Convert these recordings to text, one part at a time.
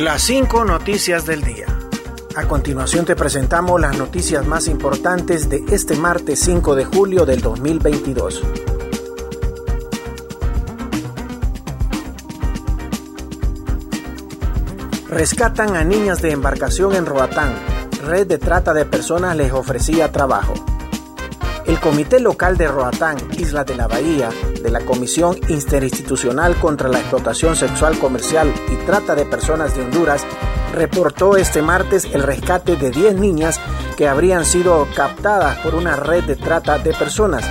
Las cinco noticias del día. A continuación te presentamos las noticias más importantes de este martes 5 de julio del 2022. Rescatan a niñas de embarcación en Roatán. Red de trata de personas les ofrecía trabajo. El Comité Local de Roatán, Isla de la Bahía, de la Comisión Interinstitucional contra la Explotación Sexual Comercial y Trata de Personas de Honduras, reportó este martes el rescate de 10 niñas que habrían sido captadas por una red de trata de personas.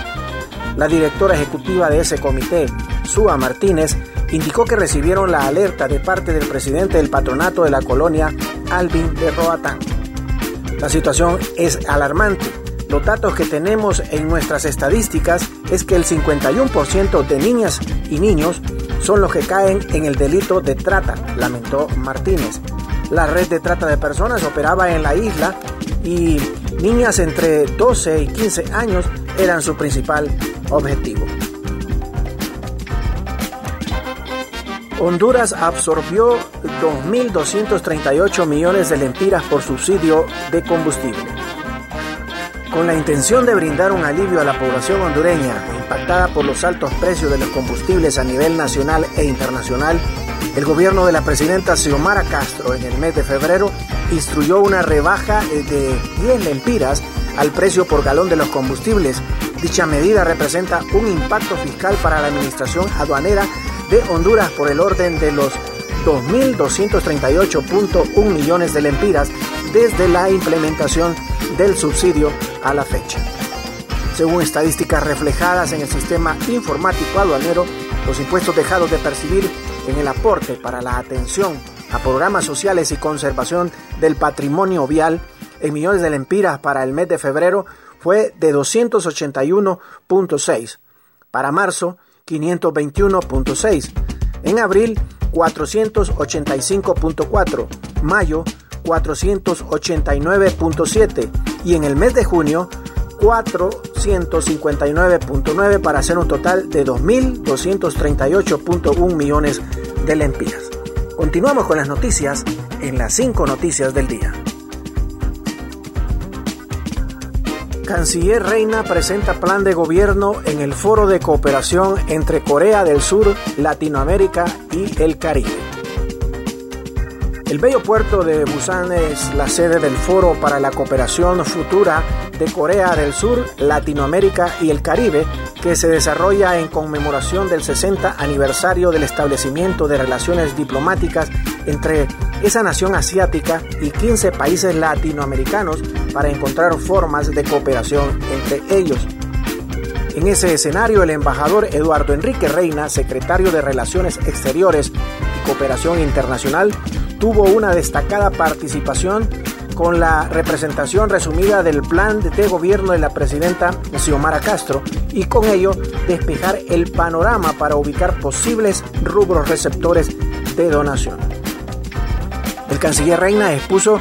La directora ejecutiva de ese comité, Sua Martínez, indicó que recibieron la alerta de parte del presidente del patronato de la colonia, Alvin de Roatán. La situación es alarmante los datos que tenemos en nuestras estadísticas es que el 51% de niñas y niños son los que caen en el delito de trata, lamentó Martínez. La red de trata de personas operaba en la isla y niñas entre 12 y 15 años eran su principal objetivo. Honduras absorbió 2.238 millones de lempiras por subsidio de combustible. Con la intención de brindar un alivio a la población hondureña impactada por los altos precios de los combustibles a nivel nacional e internacional, el gobierno de la presidenta Xiomara Castro en el mes de febrero instruyó una rebaja de 10 lempiras al precio por galón de los combustibles. Dicha medida representa un impacto fiscal para la administración aduanera de Honduras por el orden de los 2.238.1 millones de lempiras desde la implementación del subsidio a la fecha. Según estadísticas reflejadas en el sistema informático aduanero, los impuestos dejados de percibir en el aporte para la atención a programas sociales y conservación del patrimonio vial en millones de lempiras para el mes de febrero fue de 281.6, para marzo 521.6, en abril 485.4, mayo 489.7 y en el mes de junio 459.9 para hacer un total de 2.238.1 millones de lempiras. Continuamos con las noticias en las 5 noticias del día. Canciller Reina presenta plan de gobierno en el Foro de Cooperación entre Corea del Sur, Latinoamérica y el Caribe. El bello puerto de Busan es la sede del Foro para la Cooperación Futura de Corea del Sur, Latinoamérica y el Caribe, que se desarrolla en conmemoración del 60 aniversario del establecimiento de relaciones diplomáticas entre esa nación asiática y 15 países latinoamericanos para encontrar formas de cooperación entre ellos. En ese escenario, el embajador Eduardo Enrique Reina, secretario de Relaciones Exteriores y Cooperación Internacional, tuvo una destacada participación con la representación resumida del plan de gobierno de la presidenta Xiomara Castro y con ello despejar el panorama para ubicar posibles rubros receptores de donación. El canciller Reina expuso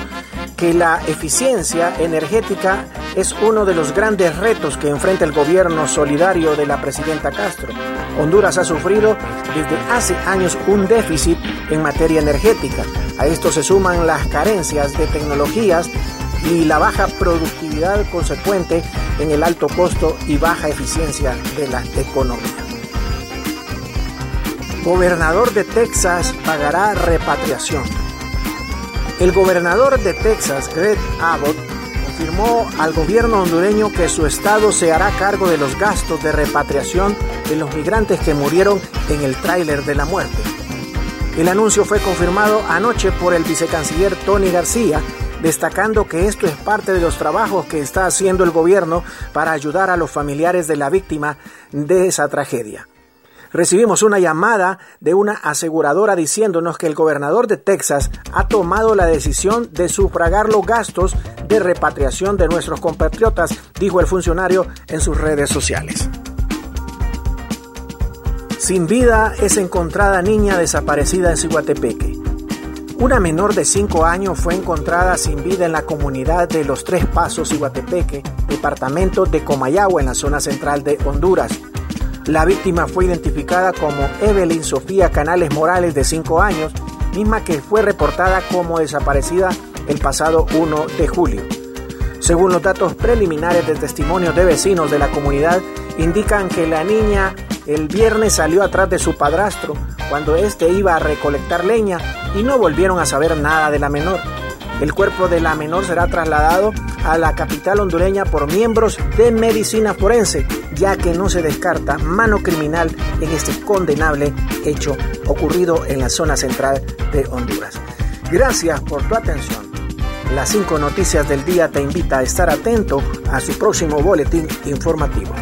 que la eficiencia energética es uno de los grandes retos que enfrenta el gobierno solidario de la presidenta Castro. Honduras ha sufrido desde hace años un déficit en materia energética. A esto se suman las carencias de tecnologías y la baja productividad consecuente en el alto costo y baja eficiencia de la economía. Gobernador de Texas pagará repatriación. El gobernador de Texas, Greg Abbott, confirmó al gobierno hondureño que su estado se hará cargo de los gastos de repatriación de los migrantes que murieron en el tráiler de la muerte. El anuncio fue confirmado anoche por el vicecanciller Tony García, destacando que esto es parte de los trabajos que está haciendo el gobierno para ayudar a los familiares de la víctima de esa tragedia. Recibimos una llamada de una aseguradora diciéndonos que el gobernador de Texas ha tomado la decisión de sufragar los gastos de repatriación de nuestros compatriotas, dijo el funcionario en sus redes sociales. Sin vida es encontrada niña desaparecida en Ciguatepeque. Una menor de 5 años fue encontrada sin vida en la comunidad de Los Tres Pasos, Iguatepeque, departamento de Comayagua, en la zona central de Honduras. La víctima fue identificada como Evelyn Sofía Canales Morales, de 5 años, misma que fue reportada como desaparecida el pasado 1 de julio. Según los datos preliminares de testimonios de vecinos de la comunidad, indican que la niña el viernes salió atrás de su padrastro cuando éste iba a recolectar leña y no volvieron a saber nada de la menor. El cuerpo de la menor será trasladado a la capital hondureña por miembros de medicina forense, ya que no se descarta mano criminal en este condenable hecho ocurrido en la zona central de Honduras. Gracias por tu atención. Las cinco noticias del día te invita a estar atento a su próximo boletín informativo.